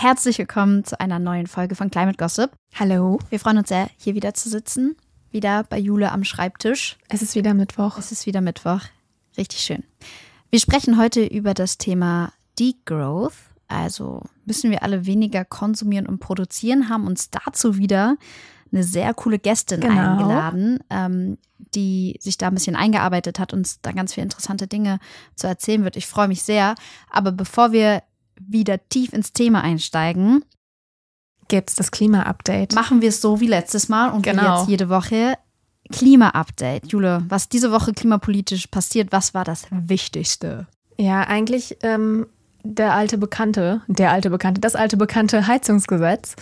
Herzlich willkommen zu einer neuen Folge von Climate Gossip. Hallo. Wir freuen uns sehr, hier wieder zu sitzen. Wieder bei Jule am Schreibtisch. Es ist wieder Mittwoch. Es ist wieder Mittwoch. Richtig schön. Wir sprechen heute über das Thema Degrowth. Also müssen wir alle weniger konsumieren und produzieren, haben uns dazu wieder eine sehr coole Gästin Genau. eingeladen, ähm, die sich da ein bisschen eingearbeitet hat, uns da ganz viele interessante Dinge zu erzählen wird. Ich freue mich sehr. Aber bevor wir wieder tief ins Thema einsteigen, Gibt's das Klima-Update? machen wir es so wie letztes Mal und wie Genau. jetzt jede Woche. Klima-Update. Jule, was diese Woche klimapolitisch passiert, was war das Wichtigste? Ja, eigentlich ähm, der alte Bekannte, der alte Bekannte, das alte bekannte Heizungsgesetz.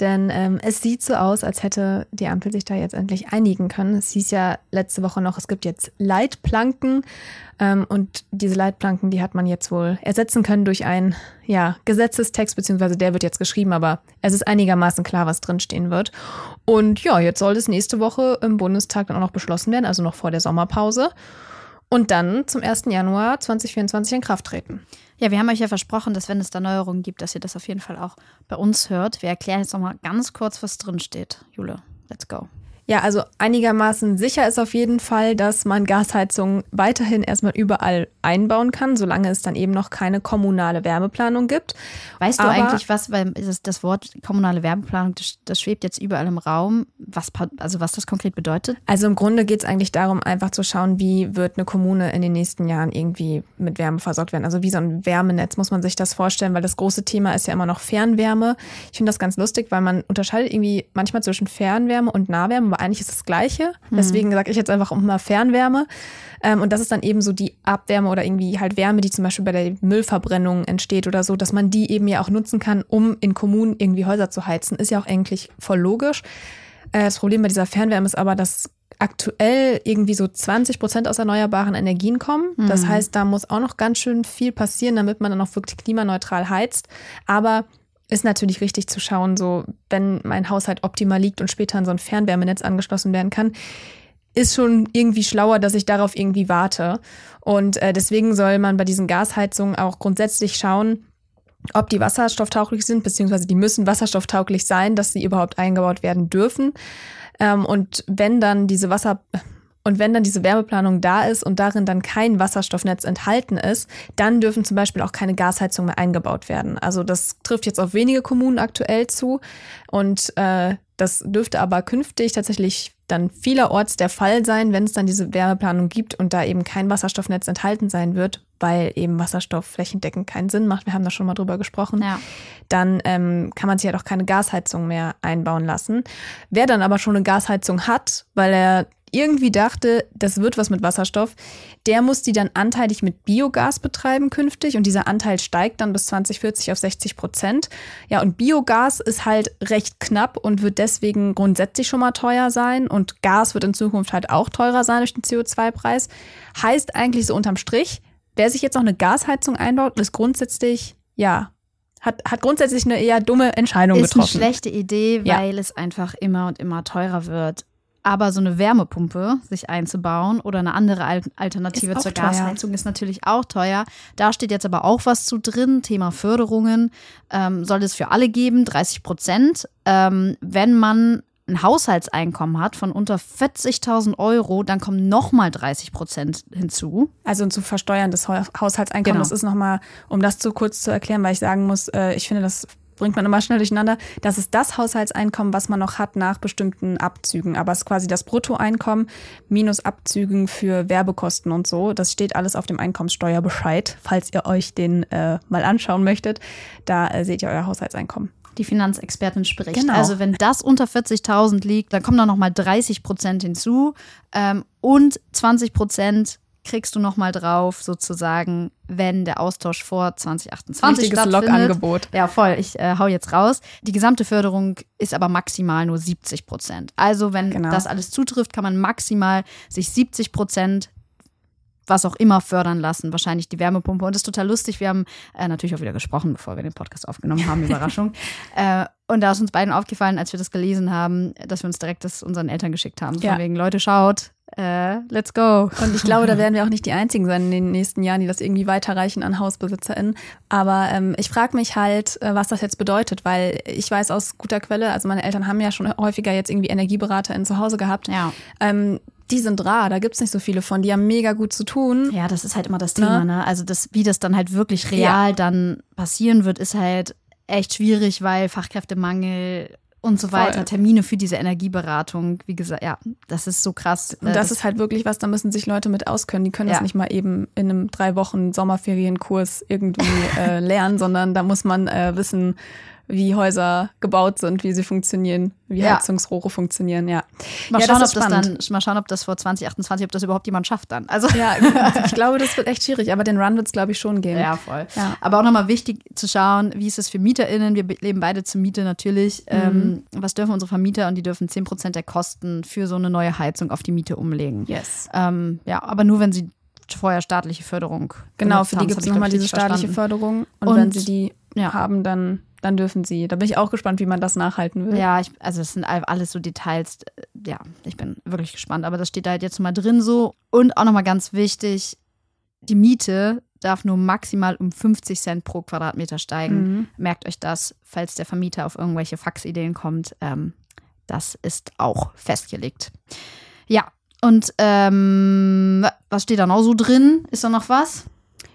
Denn ähm, es sieht so aus, als hätte die Ampel sich da jetzt endlich einigen können. Es hieß ja letzte Woche noch, es gibt jetzt Leitplanken. Ähm, und diese Leitplanken, die hat man jetzt wohl ersetzen können durch einen ja, Gesetzestext, beziehungsweise der wird jetzt geschrieben, aber es ist einigermaßen klar, was drinstehen wird. Und ja, jetzt soll es nächste Woche im Bundestag dann auch noch beschlossen werden, also noch vor der Sommerpause. Und dann zum 1. Januar 2024 in Kraft treten. Ja, wir haben euch ja versprochen, dass wenn es da Neuerungen gibt, dass ihr das auf jeden Fall auch bei uns hört. Wir erklären jetzt nochmal ganz kurz, was drin steht. Jule, let's go. Ja, also einigermaßen sicher ist auf jeden Fall, dass man Gasheizungen weiterhin erstmal überall einbauen kann, solange es dann eben noch keine kommunale Wärmeplanung gibt. Weißt du Aber- eigentlich was, weil das, Wort kommunale Wärmeplanung, das, schwebt jetzt überall im Raum, was, also was das konkret bedeutet? Also im Grunde geht es eigentlich darum, einfach zu schauen, wie wird eine Kommune in den nächsten Jahren irgendwie mit Wärme versorgt werden. Also wie so ein Wärmenetz muss man sich das vorstellen, weil das große Thema ist ja immer noch Fernwärme. Ich finde das ganz lustig, weil man unterscheidet irgendwie manchmal zwischen Fernwärme und Nahwärme, aber eigentlich ist das Gleiche. Deswegen sage ich jetzt einfach immer Fernwärme. Ähm, und das ist dann eben so die Abwärme oder irgendwie halt Wärme, die zum Beispiel bei der Müllverbrennung entsteht oder so, dass man die eben ja auch nutzen kann, um in Kommunen irgendwie Häuser zu heizen. Ist ja auch eigentlich voll logisch. Äh, Das Problem bei dieser Fernwärme ist aber, dass aktuell irgendwie so 20 Prozent aus erneuerbaren Energien kommen. Das heißt, da muss auch noch ganz schön viel passieren, damit man dann auch wirklich klimaneutral heizt. Aber ist natürlich richtig zu schauen, so wenn mein Haushalt optimal liegt und später an so ein Fernwärmenetz angeschlossen werden kann, ist schon irgendwie schlauer, dass ich darauf irgendwie warte. Und äh, deswegen soll man bei diesen Gasheizungen auch grundsätzlich schauen, ob die wasserstofftauglich sind, beziehungsweise die müssen wasserstofftauglich sein, dass sie überhaupt eingebaut werden dürfen. Ähm, und wenn dann diese Wasser und wenn dann diese Wärmeplanung da ist und darin dann kein Wasserstoffnetz enthalten ist, dann dürfen zum Beispiel auch keine Gasheizungen mehr eingebaut werden. Also das trifft jetzt auf wenige Kommunen aktuell zu und äh, das dürfte aber künftig tatsächlich dann vielerorts der Fall sein, wenn es dann diese Wärmeplanung gibt und da eben kein Wasserstoffnetz enthalten sein wird, weil eben Wasserstoff flächendeckend keinen Sinn macht. Wir haben da schon mal drüber gesprochen Ja. dann ähm, kann man sich halt auch keine Gasheizung mehr einbauen lassen. Wer dann aber schon eine Gasheizung hat, weil er irgendwie dachte, das wird was mit Wasserstoff, der muss die dann anteilig mit Biogas betreiben künftig und dieser Anteil steigt dann bis 2040 auf 60 Prozent. Ja, und Biogas ist halt recht knapp und wird deswegen grundsätzlich schon mal teuer sein und Gas wird in Zukunft halt auch teurer sein durch den CO2-Preis. Heißt eigentlich so unterm Strich, wer sich jetzt noch eine Gasheizung einbaut, ist grundsätzlich, ja, hat, hat grundsätzlich eine eher dumme Entscheidung Ist eine getroffen. schlechte Idee, Ja. weil es einfach immer und immer teurer wird. Aber so eine Wärmepumpe sich einzubauen oder eine andere Al Alternative zur teuer. Gasheizung ist natürlich auch teuer. Da steht jetzt aber auch was zu drin. Thema Förderungen ähm, soll es für alle geben, 30 Prozent. Ähm, wenn man ein Haushaltseinkommen hat von unter 40.000 Euro, dann kommen nochmal 30 Prozent hinzu. Also ein zu versteuerndes Hau- Haushaltseinkommen. Genau. Das ist nochmal, um das zu kurz zu erklären, weil ich sagen muss, äh, ich finde, das bringt man immer schnell durcheinander. Das ist das Haushaltseinkommen, was man noch hat nach bestimmten Abzügen. Aber es ist quasi das Bruttoeinkommen minus Abzügen für Werbekosten und so. Das steht alles auf dem Einkommenssteuerbescheid, falls ihr euch den äh, mal anschauen möchtet. Da äh, seht ihr euer Haushaltseinkommen. Die Finanzexpertin spricht. Genau. Also wenn das unter 40.000 liegt, dann kommen da nochmal 30 Prozent hinzu ähm, und 20 Prozent kriegst du nochmal drauf, sozusagen, wenn der Austausch vor 2028 Richtiges stattfindet. Lokangebot. Ja, voll. Ich äh, hau jetzt raus. Die gesamte Förderung ist aber maximal nur 70 Prozent. Also wenn Genau. das alles zutrifft, kann man maximal sich 70 Prozent was auch immer fördern lassen, wahrscheinlich die Wärmepumpe. Und das ist total lustig. Wir haben äh, natürlich auch wieder gesprochen, bevor wir den Podcast aufgenommen haben, Überraschung. äh, und da ist uns beiden aufgefallen, als wir das gelesen haben, dass wir uns direkt das unseren Eltern geschickt haben. So Ja. Von wegen, Leute, schaut, äh, let's go. Und ich glaube, da werden wir auch nicht die Einzigen sein in den nächsten Jahren, die das irgendwie weiterreichen an HausbesitzerInnen. Aber ähm, ich frage mich halt, äh, was das jetzt bedeutet, weil ich weiß aus guter Quelle, also meine Eltern haben ja schon häufiger jetzt irgendwie EnergieberaterInnen zu Hause gehabt. Ja. Ähm, die sind rar, da gibt's nicht so viele von, die haben mega gut zu tun. Ja, das ist halt immer das Thema, ne? Also das, wie das dann halt wirklich real ja. dann passieren wird, ist halt echt schwierig, weil Fachkräftemangel und so weiter, Voll. Termine für diese Energieberatung, wie gesagt, ja, das ist so krass. Und das, das ist halt wirklich was, da müssen sich Leute mit auskennen. Die können ja. das nicht mal eben in einem drei Wochen Sommerferienkurs irgendwie äh, lernen, sondern da muss man äh, wissen, wie Häuser gebaut sind, wie sie funktionieren, wie ja. Heizungsrohre funktionieren, ja. Mal, ja, schauen, das ob das dann, mal schauen, ob das vor 2028, ob das überhaupt jemand schafft dann. Also ja, ich glaube, das wird echt schwierig, aber den Run wird es, glaube ich, schon gehen. Ja, voll. Ja. Aber auch nochmal wichtig zu schauen, wie ist es für MieterInnen? Wir leben beide zur Miete natürlich. Mhm. Ähm, was dürfen unsere Vermieter? Und die dürfen 10% der Kosten für so eine neue Heizung auf die Miete umlegen. Yes. Ähm, ja, aber nur, wenn sie vorher staatliche Förderung. Genau, für die gibt es nochmal diese staatliche verstanden. Förderung. Und, und, wenn sie die ja. haben, dann dann dürfen sie. Da bin ich auch gespannt, wie man das nachhalten will. Ja, ich, also es sind alles so Details. Ja, ich bin wirklich gespannt. Aber das steht da halt jetzt mal drin so. Und auch nochmal ganz wichtig, die Miete darf nur maximal um 50 Cent pro Quadratmeter steigen. Mhm. Merkt euch das, falls der Vermieter auf irgendwelche Faxideen kommt. Ähm, das ist auch festgelegt. Ja, und ähm, was steht da noch so drin? Ist da noch was?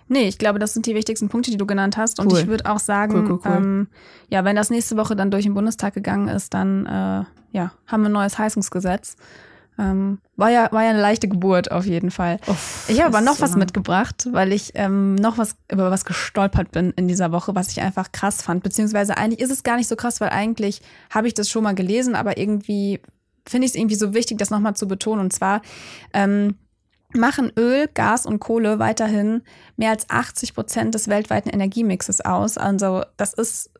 Nee, ich glaube, das sind die wichtigsten Punkte, die du genannt hast. Und cool. ich würde auch sagen, cool, cool, ähm, ja, wenn das nächste Woche dann durch den Bundestag gegangen ist, dann äh, ja, haben wir ein neues Heizungsgesetz. Ähm, war ja war ja eine leichte Geburt auf jeden Fall. Uff, ich habe aber noch was immer. mitgebracht, weil ich ähm, noch was über was gestolpert bin in dieser Woche, was ich einfach krass fand. Beziehungsweise eigentlich ist es gar nicht so krass, weil eigentlich habe ich das schon mal gelesen, aber irgendwie finde ich es irgendwie so wichtig, das nochmal zu betonen. Und zwar ähm, machen Öl, Gas und Kohle weiterhin mehr als 80 Prozent des weltweiten Energiemixes aus. Also das ist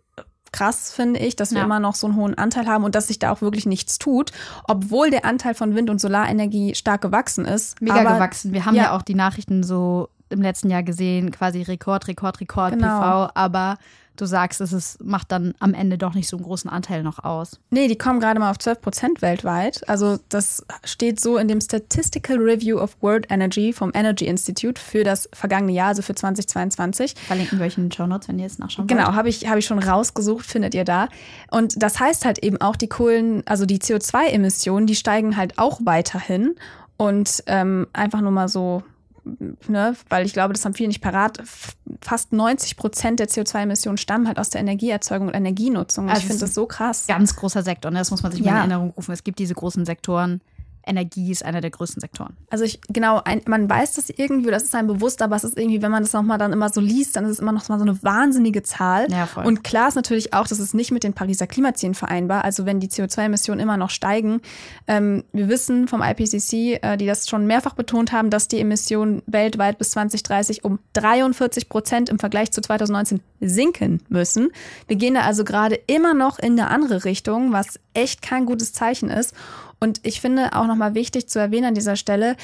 krass, finde ich, dass wir ja. immer noch so einen hohen Anteil haben und dass sich da auch wirklich nichts tut, obwohl der Anteil von Wind- und Solarenergie stark gewachsen ist. Mega Aber, gewachsen. Wir haben ja. ja auch die Nachrichten so im letzten Jahr gesehen, quasi Rekord, Rekord, Rekord, genau. PV. Aber du sagst, es ist, macht dann am Ende doch nicht so einen großen Anteil noch aus. Nee, die kommen gerade mal auf 12 Prozent weltweit. Also das steht so in dem Statistical Review of World Energy vom Energy Institute für das vergangene Jahr, also für 2022. Verlinken wir euch in den Show Notes, wenn ihr es nachschauen wollt. Genau, habe ich, hab ich schon rausgesucht, findet ihr da. Und das heißt halt eben auch, die Kohlen, also die CO2-Emissionen, die steigen halt auch weiterhin. Und ähm, einfach nur mal so ne, weil ich glaube, das haben viele nicht parat, fast 90 Prozent der CO2-Emissionen stammen halt aus der Energieerzeugung und Energienutzung. Also ich finde das so krass. Ganz großer Sektor, ne? das muss man sich ja. mal in Erinnerung rufen. Es gibt diese großen Sektoren, Energie ist einer der größten Sektoren. Also ich, genau, ein, man weiß das irgendwie, das ist einem bewusst, aber es ist irgendwie, wenn man das nochmal dann immer so liest, dann ist es immer noch mal so eine wahnsinnige Zahl. Ja, voll. Und klar ist natürlich auch, dass es nicht mit den Pariser Klimazielen vereinbar. Also wenn die CO2-Emissionen immer noch steigen. Ähm, wir wissen vom IPCC, äh, die das schon mehrfach betont haben, dass die Emissionen weltweit bis 2030 um 43 Prozent im Vergleich zu 2019 sinken müssen. Wir gehen da also gerade immer noch in eine andere Richtung, was echt kein gutes Zeichen ist. Und ich finde auch nochmal wichtig zu erwähnen an dieser Stelle,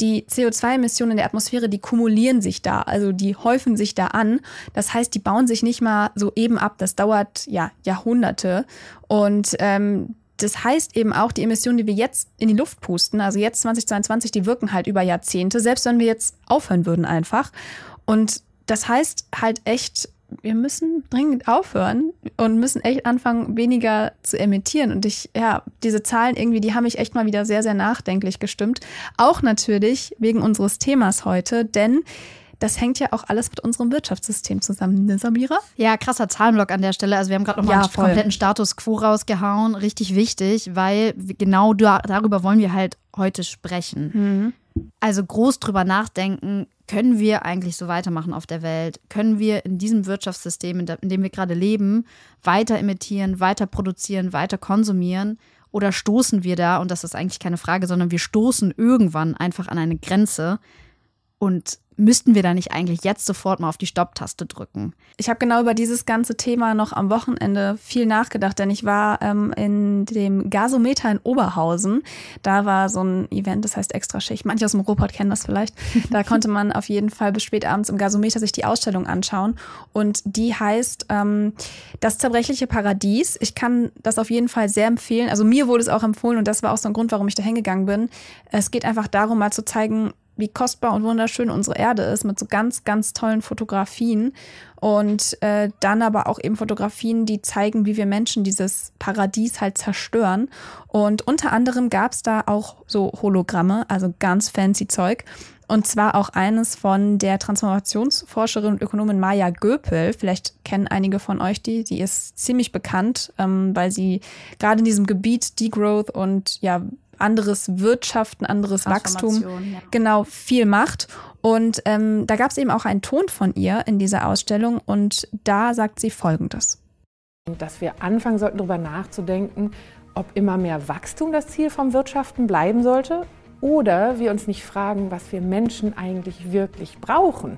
die CO2-Emissionen in der Atmosphäre, die kumulieren sich da, also die häufen sich da an. Das heißt, die bauen sich nicht mal so eben ab. Das dauert ja Jahrhunderte. Und ähm, das heißt eben auch, die Emissionen, die wir jetzt in die Luft pusten, also jetzt 2022, die wirken halt über Jahrzehnte, selbst wenn wir jetzt aufhören würden einfach. Und das heißt halt echt, wir müssen dringend aufhören und müssen echt anfangen, weniger zu emittieren. Und ich, ja, diese Zahlen irgendwie, die haben mich echt mal wieder sehr, sehr nachdenklich gestimmt. Auch natürlich wegen unseres Themas heute, denn das hängt ja auch alles mit unserem Wirtschaftssystem zusammen, ne, Samira? Ja, krasser Zahlenblock an der Stelle. Also wir haben gerade nochmal ja, einen voll. kompletten Status quo rausgehauen. Richtig wichtig, weil genau darüber wollen wir halt heute sprechen. Mhm. Also groß drüber nachdenken, können wir eigentlich so weitermachen auf der Welt? Können wir in diesem Wirtschaftssystem, in, dem wir gerade leben, weiter emittieren, weiter produzieren, weiter konsumieren? Oder stoßen wir da, und das ist eigentlich keine Frage, sondern wir stoßen irgendwann einfach an eine Grenze und müssten wir da nicht eigentlich jetzt sofort mal auf die Stopptaste drücken? Ich habe genau über dieses ganze Thema noch am Wochenende viel nachgedacht, denn ich war ähm, in dem Gasometer in Oberhausen. Da war so ein Event, das heißt Extra Schicht. Manche aus dem Ruhrpott kennen das vielleicht. Da konnte man auf jeden Fall bis spät abends im Gasometer sich die Ausstellung anschauen. Und die heißt ähm, Das zerbrechliche Paradies. Ich kann das auf jeden Fall sehr empfehlen. Also mir wurde es auch empfohlen und das war auch so ein Grund, warum ich da hingegangen bin. Es geht einfach darum, mal zu zeigen, wie kostbar und wunderschön unsere Erde ist, mit so ganz, ganz tollen Fotografien. Und äh, dann aber auch eben Fotografien, die zeigen, wie wir Menschen dieses Paradies halt zerstören. Und unter anderem gab es da auch so Hologramme, also ganz fancy Zeug. Und zwar auch eines von der Transformationsforscherin und Ökonomin Maya Göpel. Vielleicht kennen einige von euch die. Die ist ziemlich bekannt, ähm, weil sie gerade in diesem Gebiet Degrowth und ja anderes Wirtschaften, anderes Wachstum, ja. genau viel macht. Und ähm, da gab es eben auch einen Ton von ihr in dieser Ausstellung und da sagt sie Folgendes. Dass wir anfangen sollten, darüber nachzudenken, ob immer mehr Wachstum das Ziel vom Wirtschaften bleiben sollte oder wir uns nicht fragen, was wir Menschen eigentlich wirklich brauchen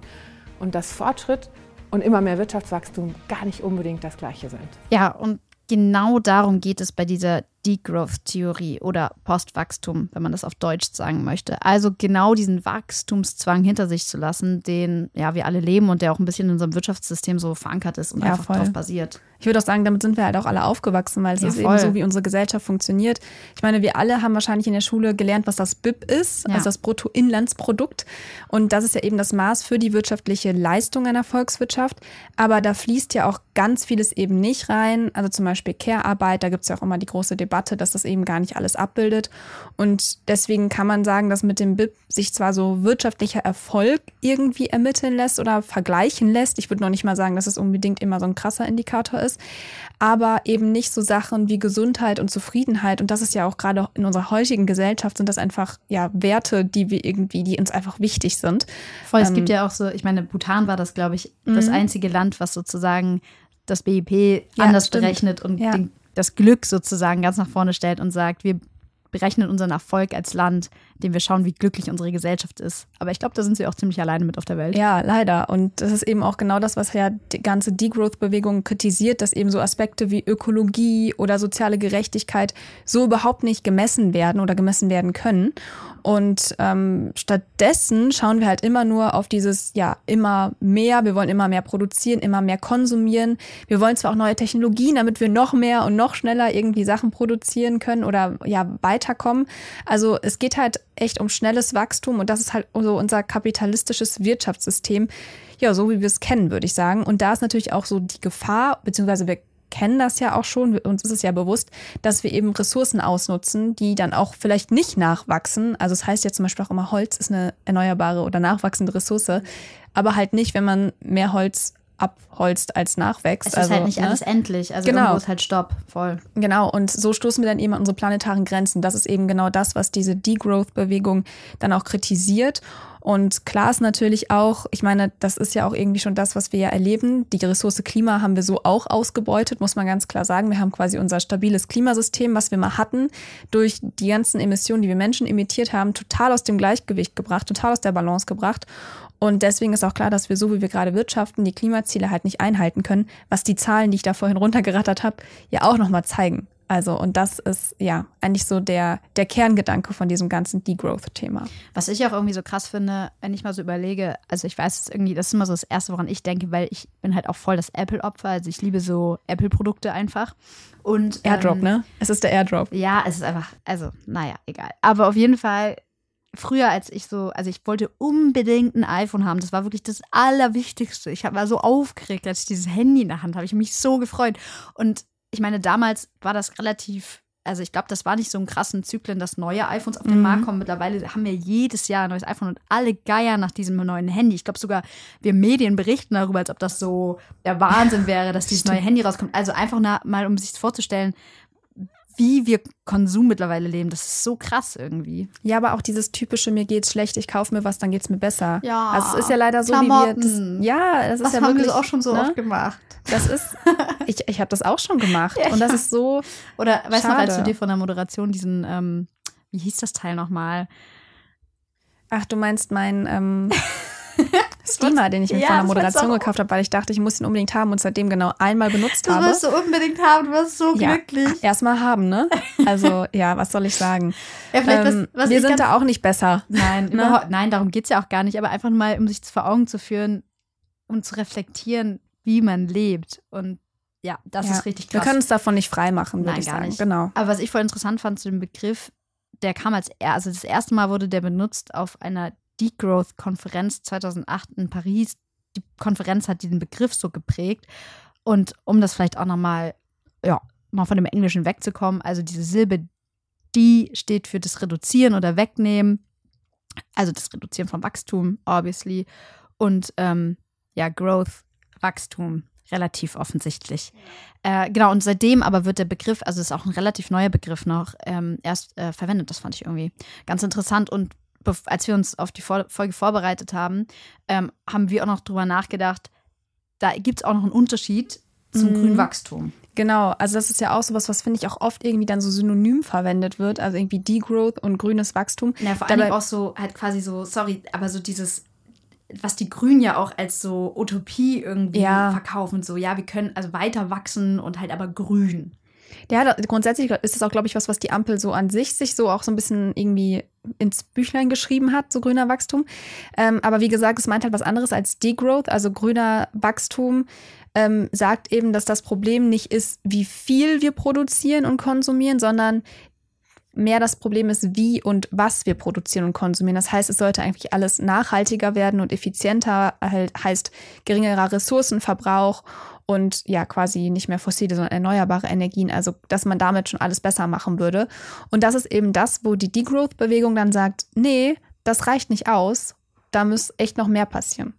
und dass Fortschritt und immer mehr Wirtschaftswachstum gar nicht unbedingt das gleiche sind. Ja, und genau darum geht es bei dieser Degrowth-Theorie oder Postwachstum, wenn man das auf Deutsch sagen möchte. Also genau diesen Wachstumszwang hinter sich zu lassen, den ja wir alle leben und der auch ein bisschen in unserem Wirtschaftssystem so verankert ist und ja, einfach voll. darauf basiert. Ich würde auch sagen, damit sind wir halt auch alle aufgewachsen, weil es ja, ist voll. eben so, wie unsere Gesellschaft funktioniert. Ich meine, wir alle haben wahrscheinlich in der Schule gelernt, was das BIP ist, ja. also das Bruttoinlandsprodukt. Und das ist ja eben das Maß für die wirtschaftliche Leistung einer Volkswirtschaft. Aber da fließt ja auch ganz vieles eben nicht rein. Also zum Beispiel Care-Arbeit, da gibt es ja auch immer die große Debatte, dass das eben gar nicht alles abbildet. Und deswegen kann man sagen, dass mit dem BIP sich zwar so wirtschaftlicher Erfolg irgendwie ermitteln lässt oder vergleichen lässt. Ich würde noch nicht mal sagen, dass es unbedingt immer so ein krasser Indikator ist ist, aber eben nicht so Sachen wie Gesundheit und Zufriedenheit. Und das ist ja auch gerade in unserer heutigen Gesellschaft sind das einfach ja Werte, die wir irgendwie, die uns einfach wichtig sind. Voll, es ähm, gibt ja auch so, ich meine, Bhutan war das, glaube ich, das mhm. einzige Land, was sozusagen das BIP anders ja, berechnet und ja. den, das Glück sozusagen ganz nach vorne stellt und sagt, wir berechnen unseren Erfolg als Land, indem wir schauen, wie glücklich unsere Gesellschaft ist. Aber ich glaube, da sind sie auch ziemlich alleine mit auf der Welt. Ja, leider. Und das ist eben auch genau das, was ja die ganze Degrowth-Bewegung kritisiert, dass eben so Aspekte wie Ökologie oder soziale Gerechtigkeit so überhaupt nicht gemessen werden oder gemessen werden können. Und ähm, stattdessen schauen wir halt immer nur auf dieses, ja, immer mehr, wir wollen immer mehr produzieren, immer mehr konsumieren. Wir wollen zwar auch neue Technologien, damit wir noch mehr und noch schneller irgendwie Sachen produzieren können oder ja, weiterkommen. Also es geht halt echt um schnelles Wachstum und das ist halt so unser kapitalistisches Wirtschaftssystem, ja, so wie wir es kennen, würde ich sagen. Und da ist natürlich auch so die Gefahr, beziehungsweise wir kennen das ja auch schon, uns ist es ja bewusst, dass wir eben Ressourcen ausnutzen, die dann auch vielleicht nicht nachwachsen. Also es das heißt ja zum Beispiel auch immer, Holz ist eine erneuerbare oder nachwachsende Ressource, aber halt nicht, wenn man mehr Holz abholzt als nachwächst. Es ist also, halt nicht ne? alles endlich. Also genau. irgendwo ist halt Stopp, voll. Genau, und so stoßen wir dann eben an unsere planetaren Grenzen. Das ist eben genau das, was diese Degrowth-Bewegung dann auch kritisiert. Und klar ist natürlich auch, ich meine, das ist ja auch irgendwie schon das, was wir ja erleben. Die Ressource Klima haben wir so auch ausgebeutet, muss man ganz klar sagen. Wir haben quasi unser stabiles Klimasystem, was wir mal hatten, durch die ganzen Emissionen, die wir Menschen emittiert haben, total aus dem Gleichgewicht gebracht, total aus der Balance gebracht. Und deswegen ist auch klar, dass wir so, wie wir gerade wirtschaften, die Klimaziele halt nicht einhalten können, was die Zahlen, die ich da vorhin runtergerattert habe, ja auch nochmal zeigen. Also, und das ist ja eigentlich so der, der Kerngedanke von diesem ganzen Degrowth-Thema. Was ich auch irgendwie so krass finde, wenn ich mal so überlege, also ich weiß irgendwie, das ist immer so das Erste, woran ich denke, weil ich bin halt auch voll das Apple-Opfer. Also ich liebe so Apple-Produkte einfach. Und, Airdrop, ähm, ne? Es ist der Airdrop. Ja, es ist einfach, also, naja, egal. Aber auf jeden Fall früher, als ich so, also ich wollte unbedingt ein iPhone haben. Das war wirklich das Allerwichtigste. Ich war so aufgeregt, als ich dieses Handy in der Hand habe. Ich habe mich so gefreut. Und ich meine, damals war das relativ, also ich glaube, das war nicht so ein krassen Zyklen, dass neue iPhones auf den mhm. Markt kommen. Mittlerweile haben wir jedes Jahr ein neues iPhone und alle geiern nach diesem neuen Handy. Ich glaube sogar, wir Medien berichten darüber, als ob das so der Wahnsinn wäre, dass dieses neue Handy rauskommt. Also einfach mal, um sich vorzustellen, wie wir Konsum mittlerweile leben. Das ist so krass irgendwie. Ja, aber auch dieses typische, mir geht's schlecht, ich kaufe mir was, dann geht's mir besser. Ja. Also es ist ja leider so, Klamotten. wie wir das, Ja, das ist das ja haben wirklich. wir auch schon so ne? oft gemacht. Das ist, ich, ich habe das auch schon gemacht. Ja, und das ist so. Oder weißt du noch, als du dir von der Moderation diesen, ähm, wie hieß das Teil nochmal? Ach, du meinst mein, ähm, Steamer, den ich mir Ja, von der das wolltest du Moderation gekauft habe, weil ich dachte, ich muss ihn unbedingt haben und seitdem genau einmal benutzt Das habe. wirst du unbedingt haben, du wirst so Ja. glücklich. Erstmal haben, ne? Also, ja, was soll ich sagen? Ja, Ähm, was, was wir sind da auch nicht besser. Nein, Ne? nein, darum geht es ja auch gar nicht, aber einfach mal, um sich vor Augen zu führen und zu reflektieren, wie man lebt. Und ja, das Ja. ist richtig Wir krass. können uns davon nicht frei machen, würde ich gar sagen. nicht. Genau. Aber was ich voll interessant fand zu dem Begriff, der kam als er, also das erste Mal wurde der benutzt auf einer Degrowth-Konferenz 2008 in Paris. Die Konferenz hat diesen Begriff so geprägt. Und um das vielleicht auch nochmal, ja, mal von dem Englischen wegzukommen, also diese Silbe die steht für das Reduzieren oder Wegnehmen. Also das Reduzieren von Wachstum, obviously. Und ähm, ja, Growth, Wachstum, relativ offensichtlich. Äh, genau, und seitdem aber wird der Begriff, also ist auch ein relativ neuer Begriff noch, ähm, erst äh, verwendet. Das fand ich irgendwie ganz interessant. Und als wir uns auf die Folge vorbereitet haben, ähm, haben wir auch noch drüber nachgedacht, da gibt es auch noch einen Unterschied zum Mhm. grünen Wachstum. Genau, also das ist ja auch sowas, was finde ich auch oft irgendwie dann so synonym verwendet wird, also irgendwie Degrowth und grünes Wachstum. Ja, vor allem auch so, halt quasi so, sorry, aber so dieses, was die Grünen ja auch als so Utopie irgendwie Ja. verkaufen, so, ja, wir können also weiter wachsen und halt aber grün. Ja, da, grundsätzlich ist das auch, glaube ich, was, was die Ampel so an sich sich so auch so ein bisschen irgendwie ins Büchlein geschrieben hat, so grüner Wachstum. Ähm, aber wie gesagt, es meint halt was anderes als Degrowth, also grüner Wachstum ähm, sagt eben, dass das Problem nicht ist, wie viel wir produzieren und konsumieren, sondern mehr das Problem ist, wie und was wir produzieren und konsumieren. Das heißt, es sollte eigentlich alles nachhaltiger werden und effizienter, halt heißt geringerer Ressourcenverbrauch und ja, quasi nicht mehr fossile, sondern erneuerbare Energien. Also, dass man damit schon alles besser machen würde. Und das ist eben das, wo die Degrowth-Bewegung dann sagt, nee, das reicht nicht aus. Da muss echt noch mehr passieren.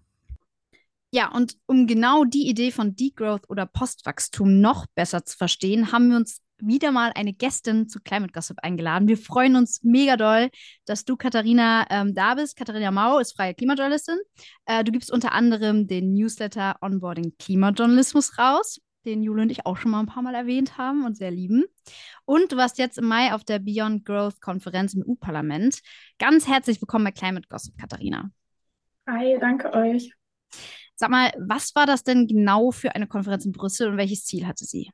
Ja, und um genau die Idee von Degrowth oder Postwachstum noch besser zu verstehen, haben wir uns wieder mal eine Gästin zu Climate Gossip eingeladen. Wir freuen uns mega doll, dass du, Katharina, ähm, da bist. Katharina Mau ist freie Klimajournalistin. Äh, du gibst unter anderem den Newsletter Onboarding Klimajournalismus raus, den Jule und ich auch schon mal ein paar Mal erwähnt haben und sehr lieben. Und du warst jetzt im Mai auf der Beyond Growth Konferenz im EU-Parlament. Ganz herzlich willkommen bei Climate Gossip, Katharina. Hi, danke euch. Sag mal, was war das denn genau für eine Konferenz in Brüssel und welches Ziel hatte sie?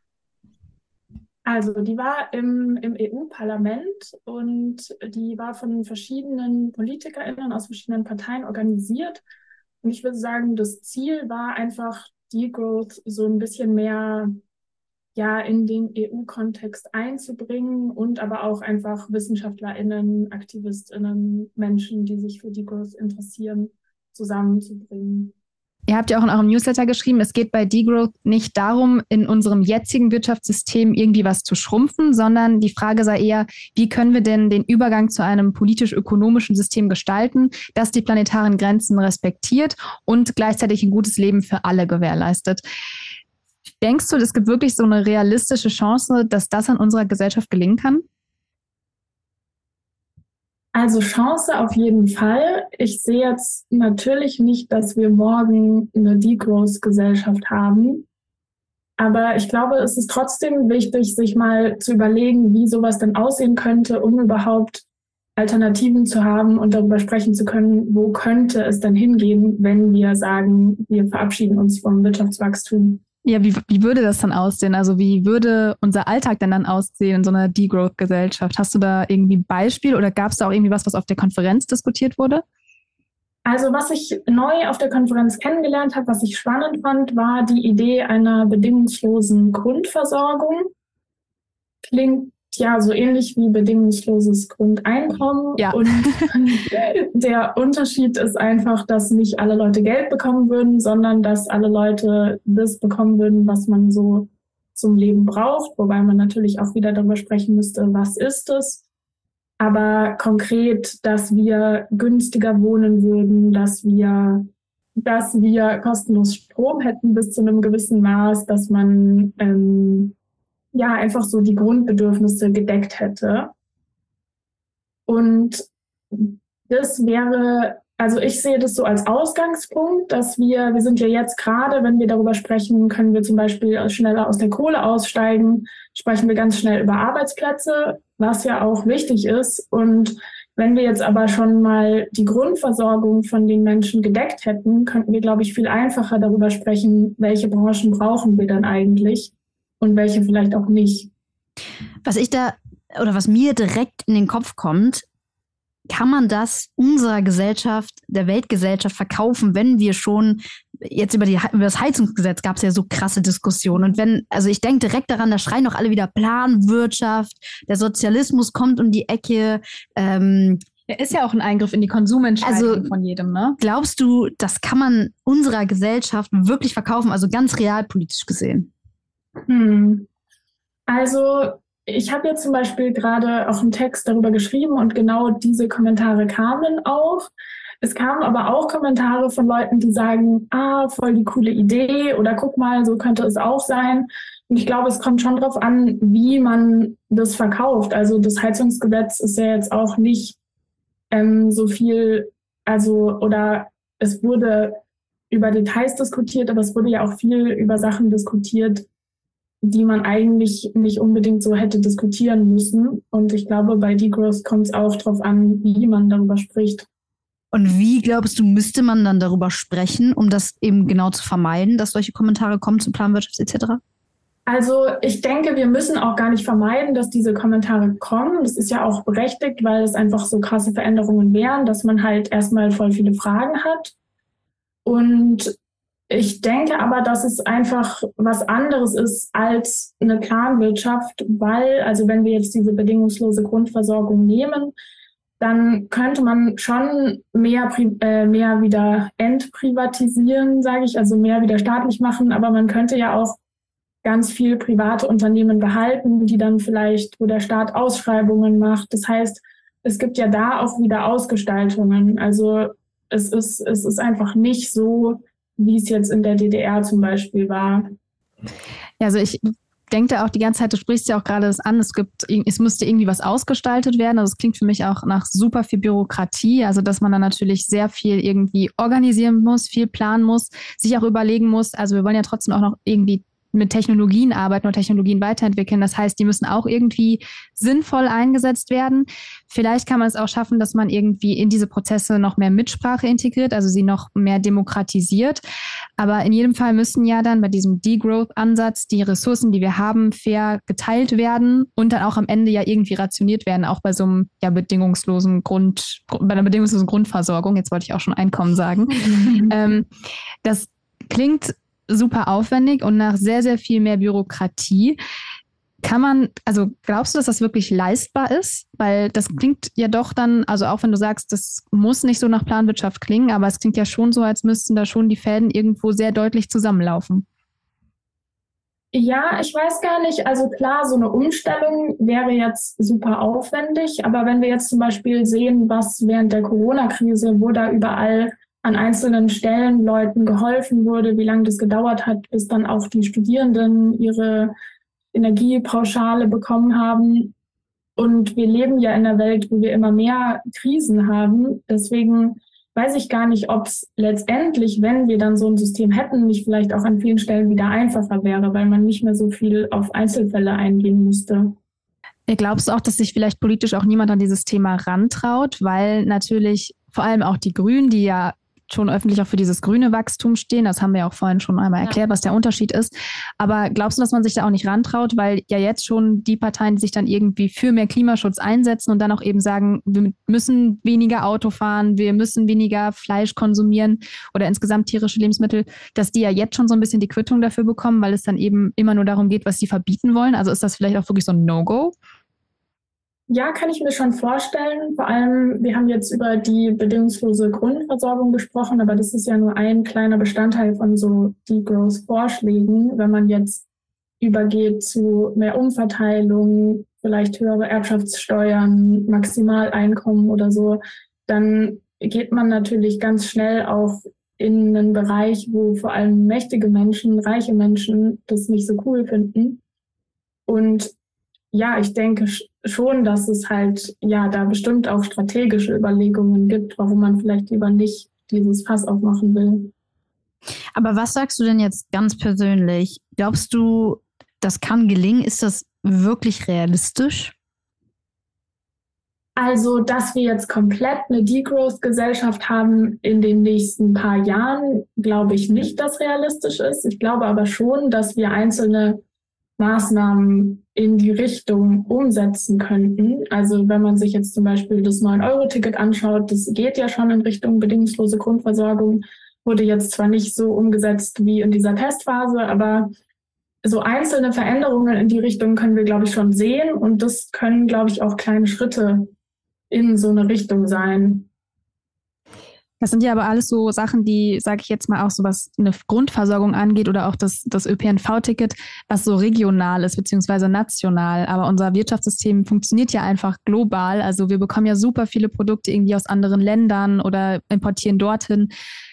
Also, die war im, im EU-Parlament und die war von verschiedenen PolitikerInnen aus verschiedenen Parteien organisiert. Und ich würde sagen, das Ziel war einfach, Degrowth so ein bisschen mehr ja, in den EU-Kontext einzubringen und aber auch einfach WissenschaftlerInnen, AktivistInnen, Menschen, die sich für Degrowth interessieren, zusammenzubringen. Ihr habt ja auch in eurem Newsletter geschrieben, es geht bei Degrowth nicht darum, in unserem jetzigen Wirtschaftssystem irgendwie was zu schrumpfen, sondern die Frage sei eher, wie können wir denn den Übergang zu einem politisch-ökonomischen System gestalten, das die planetaren Grenzen respektiert und gleichzeitig ein gutes Leben für alle gewährleistet. Denkst du, es gibt wirklich so eine realistische Chance, dass das an unserer Gesellschaft gelingen kann? Also Chance auf jeden Fall. Ich sehe jetzt natürlich nicht, dass wir morgen eine Degrowth-Gesellschaft haben. Aber ich glaube, es ist trotzdem wichtig, sich mal zu überlegen, wie sowas denn aussehen könnte, um überhaupt Alternativen zu haben und darüber sprechen zu können, wo könnte es denn hingehen, wenn wir sagen, wir verabschieden uns vom Wirtschaftswachstum. Ja, wie, wie würde das dann aussehen? Also wie würde unser Alltag denn dann aussehen in so einer Degrowth-Gesellschaft? Hast du da irgendwie ein Beispiel oder gab es da auch irgendwie was, was auf der Konferenz diskutiert wurde? Also was ich neu auf der Konferenz kennengelernt habe, was ich spannend fand, war die Idee einer bedingungslosen Grundversorgung. Klingt ja so ähnlich wie bedingungsloses Grundeinkommen. Ja. Und der Unterschied ist einfach, dass nicht alle Leute Geld bekommen würden, sondern dass alle Leute das bekommen würden, was man so zum Leben braucht. Wobei man natürlich auch wieder darüber sprechen müsste, was ist es? Aber konkret, dass wir günstiger wohnen würden, dass wir, dass wir kostenlos Strom hätten bis zu einem gewissen Maß, dass man ähm, ja einfach so die Grundbedürfnisse gedeckt hätte. Und das wäre, also ich sehe das so als Ausgangspunkt, dass wir, wir sind ja jetzt gerade, wenn wir darüber sprechen, können wir zum Beispiel schneller aus der Kohle aussteigen, sprechen wir ganz schnell über Arbeitsplätze, was ja auch wichtig ist. Und Wenn wir jetzt aber schon mal die Grundversorgung von den Menschen gedeckt hätten, könnten wir, glaube ich, viel einfacher darüber sprechen, welche Branchen brauchen wir dann eigentlich und welche vielleicht auch nicht. Was ich da oder was mir direkt in den Kopf kommt, kann man das unserer Gesellschaft, der Weltgesellschaft verkaufen, wenn wir schon jetzt über, die, über das Heizungsgesetz gab es ja so krasse Diskussionen. Und wenn, also ich denke direkt daran, da schreien doch alle wieder Planwirtschaft, der Sozialismus kommt um die Ecke. Ähm, der ist ja auch ein Eingriff in die Konsumentscheidung also, von jedem, ne? Glaubst du, das kann man unserer Gesellschaft wirklich verkaufen, also ganz realpolitisch gesehen? Hm. Also ich habe jetzt zum Beispiel gerade auch einen Text darüber geschrieben und genau diese Kommentare kamen auch. Es kamen aber auch Kommentare von Leuten, die sagen, ah, voll die coole Idee oder guck mal, so könnte es auch sein. Und ich glaube, es kommt schon darauf an, wie man das verkauft. Also das Heizungsgesetz ist ja jetzt auch nicht ähm, so viel, also oder es wurde über Details diskutiert, aber es wurde ja auch viel über Sachen diskutiert, die man eigentlich nicht unbedingt so hätte diskutieren müssen. Und ich glaube, bei Degrowth kommt es auch darauf an, wie man darüber spricht. Und wie glaubst du, müsste man dann darüber sprechen, um das eben genau zu vermeiden, dass solche Kommentare kommen zu Planwirtschaft etc.? Also ich denke, wir müssen auch gar nicht vermeiden, dass diese Kommentare kommen. Das ist ja auch berechtigt, weil es einfach so krasse Veränderungen wären, dass man halt erstmal voll viele Fragen hat. Und ich denke aber, dass es einfach was anderes ist als eine Planwirtschaft, weil, also wenn wir jetzt diese bedingungslose Grundversorgung nehmen, dann könnte man schon mehr, äh, mehr wieder entprivatisieren, sage ich, also mehr wieder staatlich machen, aber man könnte ja auch ganz viel private Unternehmen behalten, die dann vielleicht, wo der Staat Ausschreibungen macht. Das heißt, es gibt ja da auch wieder Ausgestaltungen. Also es ist, es ist einfach nicht so, wie es jetzt in der DDR zum Beispiel war. Also ich denke da auch die ganze Zeit, du sprichst ja auch gerade das an, es gibt, es müsste irgendwie was ausgestaltet werden. Also es klingt für mich auch nach super viel Bürokratie, also dass man dann natürlich sehr viel irgendwie organisieren muss, viel planen muss, sich auch überlegen muss. Also wir wollen ja trotzdem auch noch irgendwie mit Technologien arbeiten und Technologien weiterentwickeln. Das heißt, die müssen auch irgendwie sinnvoll eingesetzt werden. Vielleicht kann man es auch schaffen, dass man irgendwie in diese Prozesse noch mehr Mitsprache integriert, also sie noch mehr demokratisiert. Aber in jedem Fall müssen ja dann bei diesem Degrowth-Ansatz die Ressourcen, die wir haben, fair geteilt werden und dann auch am Ende ja irgendwie rationiert werden, auch bei so einem ja bedingungslosen Grund, bei einer bedingungslosen Grundversorgung. Jetzt wollte ich auch schon Einkommen sagen. ähm, das klingt super aufwendig und nach sehr, sehr viel mehr Bürokratie. Kann man, also glaubst du, dass das wirklich leistbar ist? Weil das klingt ja doch dann, also auch wenn du sagst, das muss nicht so nach Planwirtschaft klingen, aber es klingt ja schon so, als müssten da schon die Fäden irgendwo sehr deutlich zusammenlaufen. Ja, ich weiß gar nicht. Also klar, so eine Umstellung wäre jetzt super aufwendig, aber wenn wir jetzt zum Beispiel sehen, was während der Corona-Krise, wo da überall an einzelnen Stellen Leuten geholfen wurde, wie lange das gedauert hat, bis dann auch die Studierenden ihre Energiepauschale bekommen haben. Und wir leben ja in einer Welt, wo wir immer mehr Krisen haben. Deswegen weiß ich gar nicht, ob es letztendlich, wenn wir dann so ein System hätten, nicht vielleicht auch an vielen Stellen wieder einfacher wäre, weil man nicht mehr so viel auf Einzelfälle eingehen müsste. Glaubst du auch, dass sich vielleicht politisch auch niemand an dieses Thema rantraut, weil natürlich vor allem auch die Grünen, die ja schon öffentlich auch für dieses grüne Wachstum stehen. Das haben wir ja auch vorhin schon einmal erklärt, ja. was der Unterschied ist. Aber glaubst du, dass man sich da auch nicht rantraut, weil ja jetzt schon die Parteien, die sich dann irgendwie für mehr Klimaschutz einsetzen und dann auch eben sagen, wir müssen weniger Auto fahren, wir müssen weniger Fleisch konsumieren oder insgesamt tierische Lebensmittel, dass die ja jetzt schon so ein bisschen die Quittung dafür bekommen, weil es dann eben immer nur darum geht, was sie verbieten wollen. Also ist das vielleicht auch wirklich so ein No-Go? Ja, kann ich mir schon vorstellen. Vor allem, wir haben jetzt über die bedingungslose Grundversorgung gesprochen, aber das ist ja nur ein kleiner Bestandteil von so Degrowth-Vorschlägen. Wenn man jetzt übergeht zu mehr Umverteilung, vielleicht höhere Erbschaftssteuern, Maximaleinkommen oder so, dann geht man natürlich ganz schnell auch in einen Bereich, wo vor allem mächtige Menschen, reiche Menschen das nicht so cool finden. Und ja, ich denke schon, dass es halt ja da bestimmt auch strategische Überlegungen gibt, warum man vielleicht lieber nicht dieses Fass aufmachen will. Aber was sagst du denn jetzt ganz persönlich? Glaubst du, das kann gelingen? Ist das wirklich realistisch? Also, dass wir jetzt komplett eine Degrowth-Gesellschaft haben in den nächsten paar Jahren, glaube ich nicht, dass realistisch ist. Ich glaube aber schon, dass wir einzelne Maßnahmen in die Richtung umsetzen könnten. Also wenn man sich jetzt zum Beispiel das 9-Euro-Ticket anschaut, das geht ja schon in Richtung bedingungslose Grundversorgung, wurde jetzt zwar nicht so umgesetzt wie in dieser Testphase, aber so einzelne Veränderungen in die Richtung können wir, glaube ich, schon sehen. Und das können, glaube ich, auch kleine Schritte in so eine Richtung sein. Das sind ja aber alles so Sachen, die, sage ich jetzt mal, auch so was eine Grundversorgung angeht oder auch das, das ÖPNV-Ticket, was so regional ist, beziehungsweise national. Aber unser Wirtschaftssystem funktioniert ja einfach global. Also wir bekommen ja super viele Produkte irgendwie aus anderen Ländern oder importieren dorthin.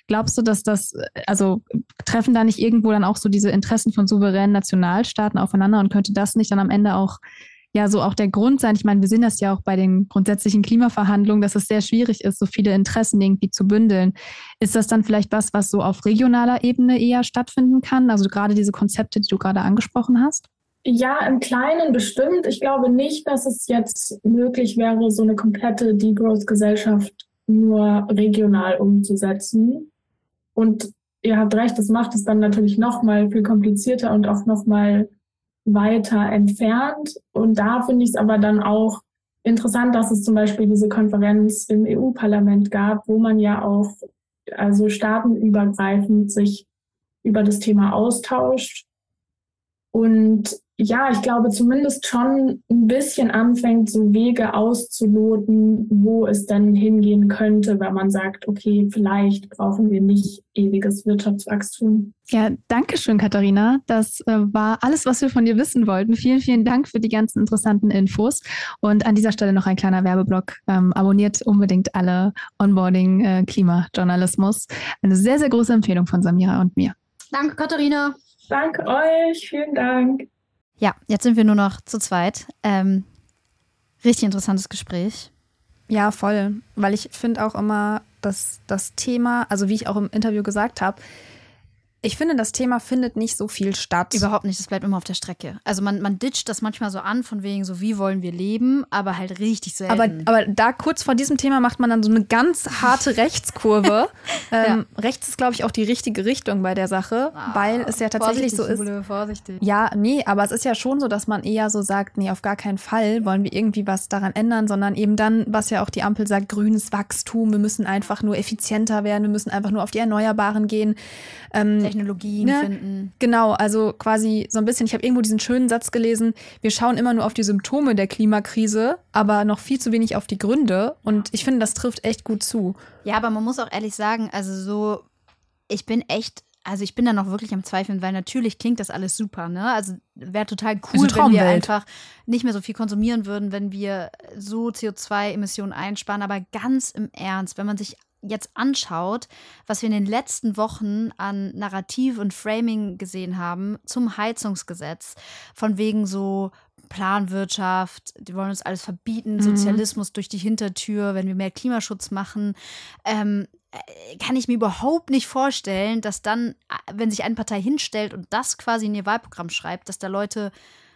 Glaubst du, dass das, also treffen da nicht irgendwo dann auch so diese Interessen von souveränen Nationalstaaten aufeinander und könnte das nicht dann am Ende auch ja so auch der Grund sein. Ich meine, wir sehen das ja auch bei den grundsätzlichen Klimaverhandlungen, dass es sehr schwierig ist, so viele Interessen irgendwie zu bündeln. Ist das dann vielleicht was, was so auf regionaler Ebene eher stattfinden kann? Also gerade diese Konzepte, die du gerade angesprochen hast? Ja, im Kleinen bestimmt. Ich glaube nicht, dass es jetzt möglich wäre, so eine komplette Degrowth-Gesellschaft nur regional umzusetzen. Und ihr habt recht, das macht es dann natürlich noch mal viel komplizierter und auch noch mal weiter entfernt. Und da finde ich es aber dann auch interessant, dass es zum Beispiel diese Konferenz im EU-Parlament gab, wo man ja auch also staatenübergreifend sich über das Thema austauscht. Und ja, ich glaube zumindest schon ein bisschen anfängt, so Wege auszuloten, wo es dann hingehen könnte, wenn man sagt, okay, vielleicht brauchen wir nicht ewiges Wirtschaftswachstum. Ja, danke schön, Katharina. Das äh, war alles, was wir von dir wissen wollten. Vielen, vielen Dank für die ganzen interessanten Infos. Und an dieser Stelle noch ein kleiner Werbeblock. Ähm, abonniert unbedingt alle Onboarding äh, Klimajournalismus. Eine sehr, sehr große Empfehlung von Samira und mir. Danke, Katharina. Danke euch. Vielen Dank. Ja, jetzt sind wir nur noch zu zweit. Ähm, richtig interessantes Gespräch. Ja, voll. Weil ich finde auch immer, dass das Thema, also wie ich auch im Interview gesagt habe, ich finde, das Thema findet nicht so viel statt. Überhaupt nicht, das bleibt immer auf der Strecke. Also man, man ditcht das manchmal so an, von wegen so, wie wollen wir leben, aber halt richtig selten. Aber, aber da kurz vor diesem Thema macht man dann so eine ganz harte Rechtskurve. ähm, ja. Rechts ist, glaube ich, auch die richtige Richtung bei der Sache, ah, weil es ja tatsächlich so ist. Jule, vorsichtig. Ja, nee, aber es ist ja schon so, dass man eher so sagt, nee, auf gar keinen Fall wollen wir irgendwie was daran ändern, sondern eben dann, was ja auch die Ampel sagt, grünes Wachstum, wir müssen einfach nur effizienter werden, wir müssen einfach nur auf die Erneuerbaren gehen. Ähm, Technologien ne? finden. Genau, also quasi so ein bisschen, ich habe irgendwo diesen schönen Satz gelesen, wir schauen immer nur auf die Symptome der Klimakrise, aber noch viel zu wenig auf die Gründe. Und ich finde, das trifft echt gut zu. Ja, aber man muss auch ehrlich sagen, also so, ich bin echt also ich bin da noch wirklich am Zweifeln, weil natürlich klingt das alles super, ne? Also wäre total cool, wenn wir einfach nicht mehr so viel konsumieren würden, wenn wir so CO2-Emissionen einsparen. Aber ganz im Ernst, wenn man sich jetzt anschaut, was wir in den letzten Wochen an Narrativ und Framing gesehen haben zum Heizungsgesetz, von wegen so Planwirtschaft, die wollen uns alles verbieten, mhm. Sozialismus durch die Hintertür, wenn wir mehr Klimaschutz machen, ähm, äh, kann ich mir überhaupt nicht vorstellen, dass dann, wenn sich eine Partei hinstellt und das quasi in ihr Wahlprogramm schreibt, dass da Leute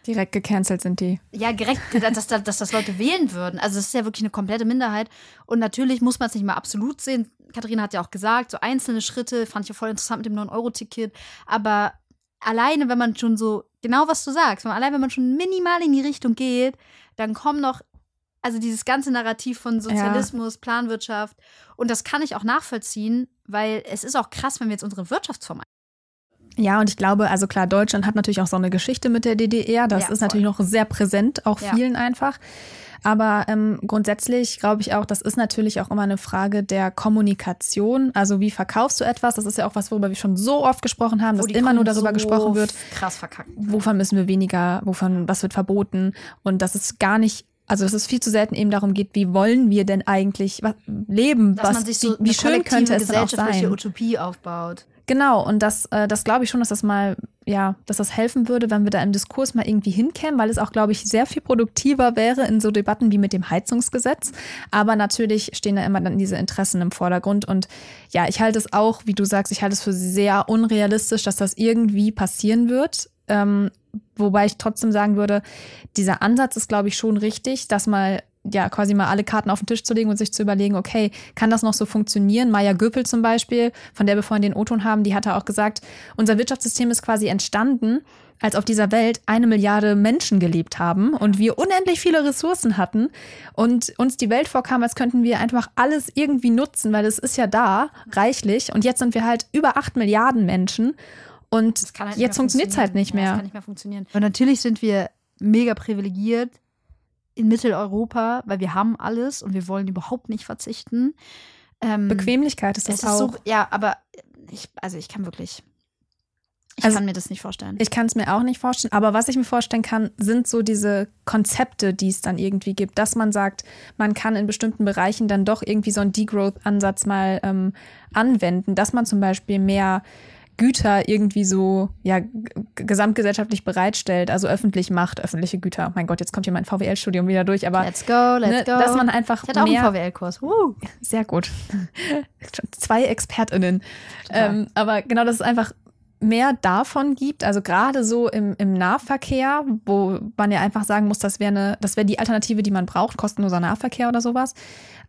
Direkt gecancelt sind die. Ja, direkt, dass, dass, dass das Leute wählen würden. Also, das ist ja wirklich eine komplette Minderheit. Und natürlich muss man es nicht mal absolut sehen. Katharina hat ja auch gesagt, so einzelne Schritte fand ich ja voll interessant mit dem 9-Euro-Ticket. Aber alleine, wenn man schon so, genau was du sagst, allein wenn man schon minimal in die Richtung geht, dann kommen noch, also dieses ganze Narrativ von Sozialismus, ja. Planwirtschaft. Und das kann ich auch nachvollziehen, weil es ist auch krass, wenn wir jetzt unsere Wirtschaftsform ja, und ich glaube, also klar, Deutschland hat natürlich auch so eine Geschichte mit der DDR. Das ja, ist natürlich noch sehr präsent, auch ja. vielen einfach. Aber ähm, grundsätzlich glaube ich auch, das ist natürlich auch immer eine Frage der Kommunikation. Also wie verkaufst du etwas? Das ist ja auch was, worüber wir schon so oft gesprochen haben, Wo dass immer nur darüber so gesprochen wird. Krass verkackt. Wovon müssen wir weniger, wovon, was wird verboten? Und das ist gar nicht also dass es viel zu selten eben darum geht, wie wollen wir denn eigentlich leben? Dass was, man sich so wie, wie schön könnte es dann auch sein? Utopie aufbaut. Genau, und das, äh, das glaube ich schon, dass das mal, ja, dass das helfen würde, wenn wir da im Diskurs mal irgendwie hinkämen, weil es auch, glaube ich, sehr viel produktiver wäre in so Debatten wie mit dem Heizungsgesetz. Aber natürlich stehen da immer dann diese Interessen im Vordergrund. Und ja, ich halte es auch, wie du sagst, ich halte es für sehr unrealistisch, dass das irgendwie passieren wird. Ähm, wobei ich trotzdem sagen würde, dieser Ansatz ist, glaube ich, schon richtig, dass mal ja quasi mal alle Karten auf den Tisch zu legen und sich zu überlegen, okay, kann das noch so funktionieren? Maya Göpel zum Beispiel, von der wir vorhin den O-Ton haben, die hatte auch gesagt, unser Wirtschaftssystem ist quasi entstanden, als auf dieser Welt eine Milliarde Menschen gelebt haben und wir unendlich viele Ressourcen hatten und uns die Welt vorkam, als könnten wir einfach alles irgendwie nutzen, weil es ist ja da, reichlich. Und jetzt sind wir halt über acht Milliarden Menschen und halt jetzt funktioniert es halt nicht mehr. Ja, das kann nicht mehr funktionieren. Und natürlich sind wir mega privilegiert in Mitteleuropa, weil wir haben alles und wir wollen überhaupt nicht verzichten. Ähm, Bequemlichkeit ist das auch. Ist so, ja, aber ich, also ich kann wirklich ich also, kann mir das nicht vorstellen. Ich kann es mir auch nicht vorstellen. Aber was ich mir vorstellen kann, sind so diese Konzepte, die es dann irgendwie gibt, dass man sagt, man kann in bestimmten Bereichen dann doch irgendwie so einen Degrowth-Ansatz mal ähm, anwenden, dass man zum Beispiel mehr Güter irgendwie so ja gesamtgesellschaftlich bereitstellt, also öffentlich macht, öffentliche Güter. Mein Gott, jetzt kommt hier mein VWL-Studium wieder durch, aber let's go, let's ne, go. dass man einfach ich hatte auch einen VWL-Kurs. Uh. Sehr gut, zwei ExpertInnen. Ähm, aber genau, das ist einfach mehr davon gibt, also gerade so im, im Nahverkehr, wo man ja einfach sagen muss, das wäre eine, das wäre die Alternative, die man braucht, kostenloser Nahverkehr oder sowas.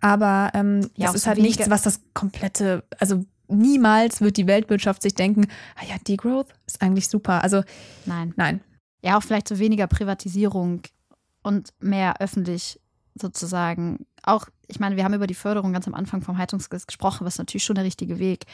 Aber ähm, ja, das ist halt nichts, was das komplette, also niemals wird die Weltwirtschaft sich denken, ah ja, Degrowth ist eigentlich super. Also nein. Nein. Ja, auch vielleicht so weniger Privatisierung und mehr öffentlich sozusagen. Auch, ich meine, wir haben über die Förderung ganz am Anfang vom Heizungsgesetz gesprochen, was natürlich schon der richtige Weg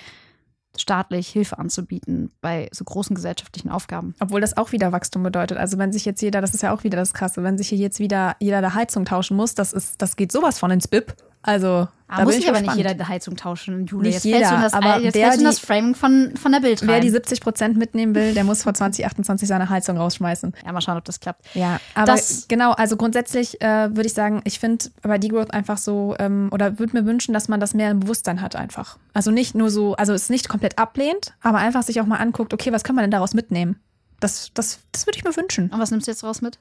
staatlich Hilfe anzubieten bei so großen gesellschaftlichen Aufgaben. Obwohl das auch wieder Wachstum bedeutet. Also wenn sich jetzt jeder, das ist ja auch wieder das Krasse, wenn sich hier jetzt wieder jeder der Heizung tauschen muss, das ist, das geht sowas von ins BIP. Also Ah, muss ich aber nicht jeder die Heizung tauschen, Jule. Nicht jetzt jeder, das, aber jetzt wer die, das Framing von, von der Bild rein. Wer die 70 Prozent mitnehmen will, der muss vor 2028 seine Heizung rausschmeißen. Ja, mal schauen, ob das klappt. Ja, aber das, genau, also grundsätzlich äh, würde ich sagen, ich finde bei Degrowth einfach so, ähm, oder würde mir wünschen, dass man das mehr im Bewusstsein hat einfach. Also nicht nur so, also es nicht komplett ablehnt, aber einfach sich auch mal anguckt, okay, was kann man denn daraus mitnehmen? Das, das, das würde ich mir wünschen. Und was nimmst du jetzt daraus mit?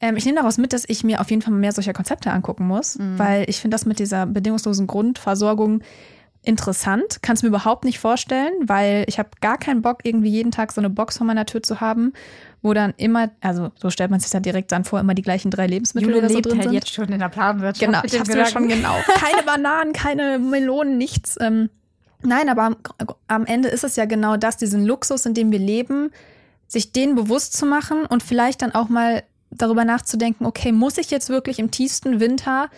Ähm, ich nehme daraus mit, dass ich mir auf jeden Fall mehr solcher Konzepte angucken muss, mhm. weil ich finde das mit dieser bedingungslosen Grundversorgung interessant. Kann es mir überhaupt nicht vorstellen, weil ich habe gar keinen Bock, irgendwie jeden Tag so eine Box vor meiner Tür zu haben, wo dann immer, also so stellt man sich dann direkt dann vor, immer die gleichen drei Lebensmittel Jule oder so drin halt sind. jetzt schon in der Planwirtschaft. Genau, ich habe schon genau. Keine Bananen, keine Melonen, nichts. Ähm, nein, aber am, am Ende ist es ja genau das, diesen Luxus, in dem wir leben, sich den bewusst zu machen und vielleicht dann auch mal darüber nachzudenken, okay, muss ich jetzt wirklich im tiefsten Winter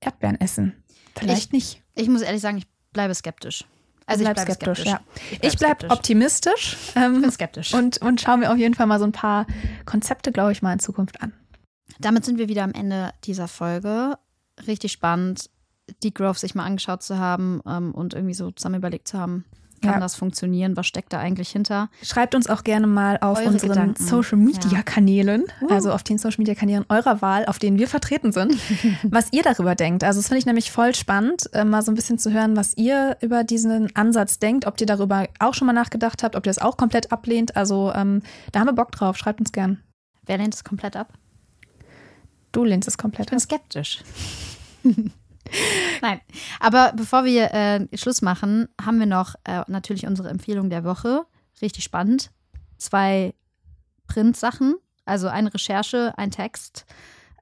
Erdbeeren essen? Vielleicht ich, nicht. Ich muss ehrlich sagen, ich bleibe skeptisch. Also ich bleibe skeptisch, skeptisch, ja. Ich bleibe bleib optimistisch. Ähm, ich bin skeptisch. Und, und schaue mir auf jeden Fall mal so ein paar Konzepte, glaube ich, mal in Zukunft an. Damit sind wir wieder am Ende dieser Folge. Richtig spannend, die Growth sich mal angeschaut zu haben ähm, und irgendwie so zusammen überlegt zu haben, kann ja. das funktionieren? Was steckt da eigentlich hinter? Schreibt uns auch gerne mal auf Eure unseren Gedanken. Social Media Kanälen, ja. uh. also auf den Social Media Kanälen eurer Wahl, auf denen wir vertreten sind, was ihr darüber denkt. Also das finde ich nämlich voll spannend, äh, mal so ein bisschen zu hören, was ihr über diesen Ansatz denkt, ob ihr darüber auch schon mal nachgedacht habt, ob ihr das auch komplett ablehnt. Also ähm, da haben wir Bock drauf. Schreibt uns gern. Wer lehnt es komplett ab? Du lehnst es komplett ab. Ich bin skeptisch. Nein, aber bevor wir äh, Schluss machen, haben wir noch äh, natürlich unsere Empfehlung der Woche. Richtig spannend. Zwei Print-Sachen, also eine Recherche, ein Text.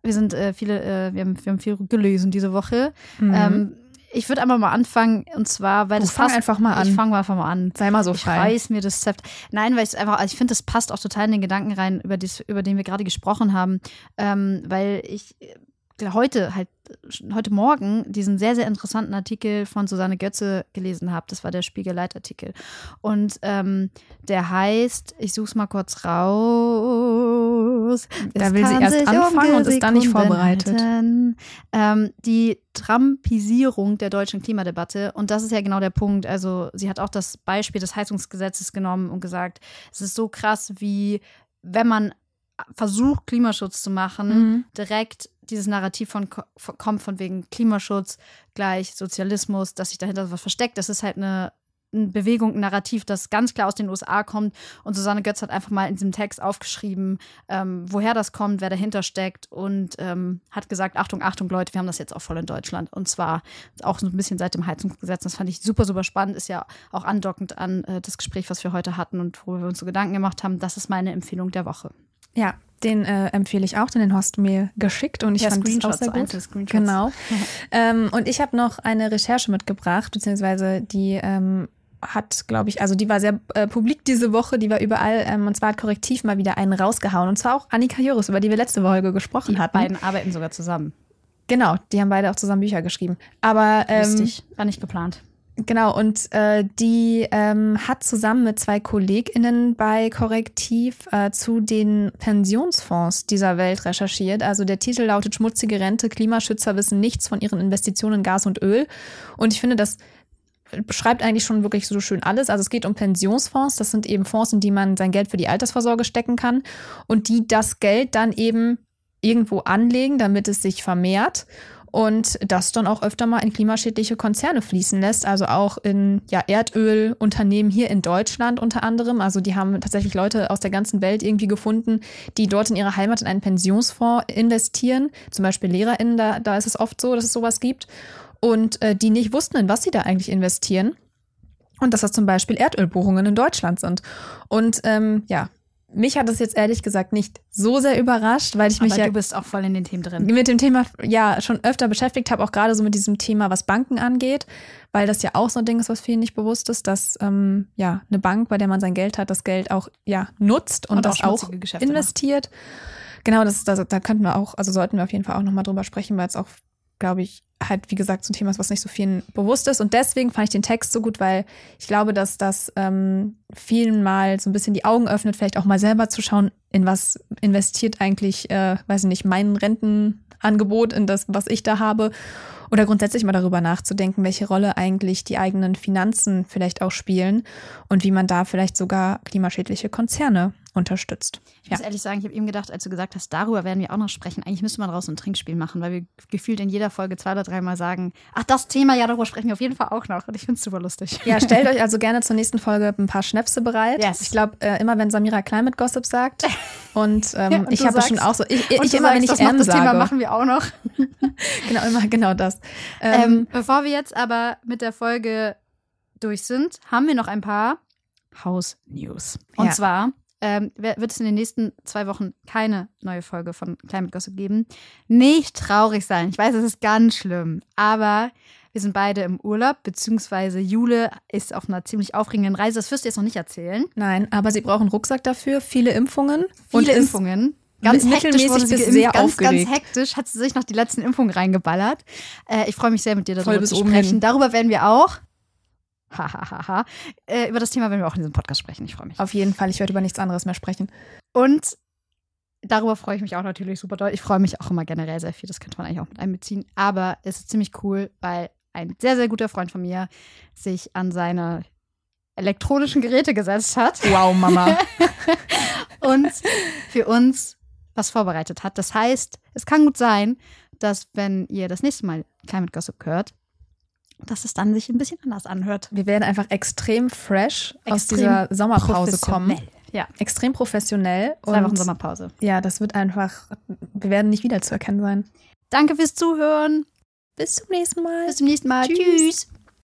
Wir sind äh, viele, äh, wir, haben, wir haben viel gelesen diese Woche. Mhm. Ähm, ich würde einfach mal anfangen und zwar, weil du das fang passt. einfach mal an. Ich fange einfach mal an. Sei mal so frei. Ich reiß mir das Zepter. Nein, weil ich einfach, also ich finde, das passt auch total in den Gedanken rein, über, dies, über den wir gerade gesprochen haben, ähm, weil ich heute halt heute Morgen diesen sehr, sehr interessanten Artikel von Susanne Götze gelesen habe. Das war der Spiegelleitartikel. Und ähm, der heißt, ich suche es mal kurz raus. Da will sie erst anfangen und ist dann nicht vorbereitet. Ähm, die Trumpisierung der deutschen Klimadebatte. Und das ist ja genau der Punkt. Also sie hat auch das Beispiel des Heizungsgesetzes genommen und gesagt, es ist so krass, wie wenn man versucht, Klimaschutz zu machen, mhm. direkt dieses Narrativ von, von, kommt von wegen Klimaschutz gleich Sozialismus, dass sich dahinter was versteckt. Das ist halt eine, eine, Bewegung, ein Narrativ, das ganz klar aus den USA kommt. Und Susanne Götz hat einfach mal in diesem Text aufgeschrieben, ähm, woher das kommt, wer dahinter steckt und ähm, hat gesagt, Achtung, Achtung, Leute, wir haben das jetzt auch voll in Deutschland. Und zwar auch so ein bisschen seit dem Heizungsgesetz. Das fand ich super, super spannend. Ist ja auch andockend an äh, das Gespräch, was wir heute hatten und wo wir uns so Gedanken gemacht haben. Das ist meine Empfehlung der Woche. Ja, Den äh, empfehle ich auch, denn den hast du mir geschickt und ich Ja, fand es auch sehr gut. Genau. ähm, und ich habe noch eine Recherche mitgebracht, beziehungsweise die ähm, hat, glaube ich, also die war sehr äh, publik diese Woche, die war überall ähm, und zwar hat Korrektiv mal wieder einen rausgehauen und zwar auch Annika Juris, über die wir letzte Folge gesprochen Die hatten. beiden arbeiten sogar zusammen. Genau, die haben beide auch zusammen Bücher geschrieben. Aber ähm, Lustig. War nicht geplant. Genau, und äh, die ähm, hat zusammen mit zwei KollegInnen bei Korrektiv äh, zu den Pensionsfonds dieser Welt recherchiert. Also der Titel lautet Schmutzige Rente, Klimaschützer wissen nichts von ihren Investitionen in Gas und Öl. Und ich finde, das beschreibt eigentlich schon wirklich so schön alles. Also es geht um Pensionsfonds. Das sind eben Fonds, in die man sein Geld für die Altersvorsorge stecken kann und die das Geld dann eben irgendwo anlegen, damit es sich vermehrt und das dann auch öfter mal in klimaschädliche Konzerne fließen lässt, also auch in ja, Erdölunternehmen hier in Deutschland unter anderem. Also die haben tatsächlich Leute aus der ganzen Welt irgendwie gefunden, die dort in ihrer Heimat in einen Pensionsfonds investieren. Zum Beispiel LehrerInnen, da, da ist es oft so, dass es sowas gibt. Und äh, die nicht wussten, in was sie da eigentlich investieren. Und dass das zum Beispiel Erdölbohrungen in Deutschland sind. Und ähm, ja, mich hat es jetzt ehrlich gesagt nicht so sehr überrascht, weil ich mich Aber ja du bist auch voll in den Themen drin. mit dem Thema ja schon öfter beschäftigt habe, auch gerade so mit diesem Thema, was Banken angeht, weil das ja auch so ein Ding ist, was vielen nicht bewusst ist, dass ähm, ja eine Bank, bei der man sein Geld hat, das Geld auch ja nutzt und, Und auch das auch Geschäfte investiert. Genau, das, das da könnten wir auch, also sollten wir auf jeden Fall auch nochmal drüber sprechen, weil es auch, glaube ich, halt, wie gesagt, ein Thema was nicht so vielen bewusst ist. Und deswegen fand ich den Text so gut, weil ich glaube, dass das ähm, vielen mal so ein bisschen die Augen öffnet, vielleicht auch mal selber zu schauen, in was investiert eigentlich, äh, weiß ich nicht, mein Rentenangebot, in das, was ich da habe. Oder grundsätzlich mal darüber nachzudenken, welche Rolle eigentlich die eigenen Finanzen vielleicht auch spielen und wie man da vielleicht sogar klimaschädliche Konzerne unterstützt. Ich muss ehrlich sagen, ich habe eben gedacht, als du gesagt hast, darüber werden wir auch noch sprechen. Eigentlich müsste man raus ein Trinkspiel machen, weil wir gefühlt in jeder Folge zwei oder dreimal sagen, ach, das Thema, ja, darüber sprechen wir auf jeden Fall auch noch. Und ich finde es super lustig. Ja, stellt euch also gerne zur nächsten Folge ein paar Schnäpse bereit. Yes. Ich glaube, äh, immer wenn Samira Climate Gossip sagt und, ähm, Ja, und ich habe bestimmt sagst- auch so, ich, ich immer, wenn ich sagst, das, M das sage. Thema machen wir auch noch. Genau, immer genau das. Ähm, Ähm, bevor wir jetzt aber mit der Folge durch sind, haben wir noch ein paar House News. Und Ja. zwar ähm, wird es in den nächsten zwei Wochen keine neue Folge von Climate Gossip geben. Nicht traurig sein. Ich weiß, es ist ganz schlimm. Aber wir sind beide im Urlaub, beziehungsweise Jule ist auf einer ziemlich aufregenden Reise. Das wirst du jetzt noch nicht erzählen. nein, aber sie brauchen einen Rucksack dafür, viele Impfungen Viele Impfungen. Ganz hektisch wurde sie geimpft. sehr ganz, aufgeregt. ganz hektisch hat sie sich noch die letzten Impfungen reingeballert. Äh, ich freue mich sehr, mit dir darüber zu sprechen. Darüber werden wir auch. Hahaha. äh, über das Thema werden wir auch in diesem Podcast sprechen. Ich freue mich. Auf jeden Fall, ich werde über nichts anderes mehr sprechen. Und darüber freue ich mich auch natürlich super doll. Ich freue mich auch immer generell sehr viel. Das könnte man eigentlich auch mit einbeziehen. Aber es ist ziemlich cool, weil ein sehr, sehr guter Freund von mir sich an seine elektronischen Geräte gesetzt hat Wow, Mama. und für uns was vorbereitet hat. Das heißt, es kann gut sein, dass wenn ihr das nächste Mal Climate Gossip hört, dass es dann sich ein bisschen anders anhört. Wir werden einfach extrem fresh aus Extrem dieser Sommerpause kommen. Ja, Extrem professionell. zwei Wochen Sommerpause. ja, das wird einfach, wir werden nicht wiederzuerkennen sein. Danke fürs Zuhören. Bis zum nächsten Mal. Bis zum nächsten Mal. Tschüss. Tschüss.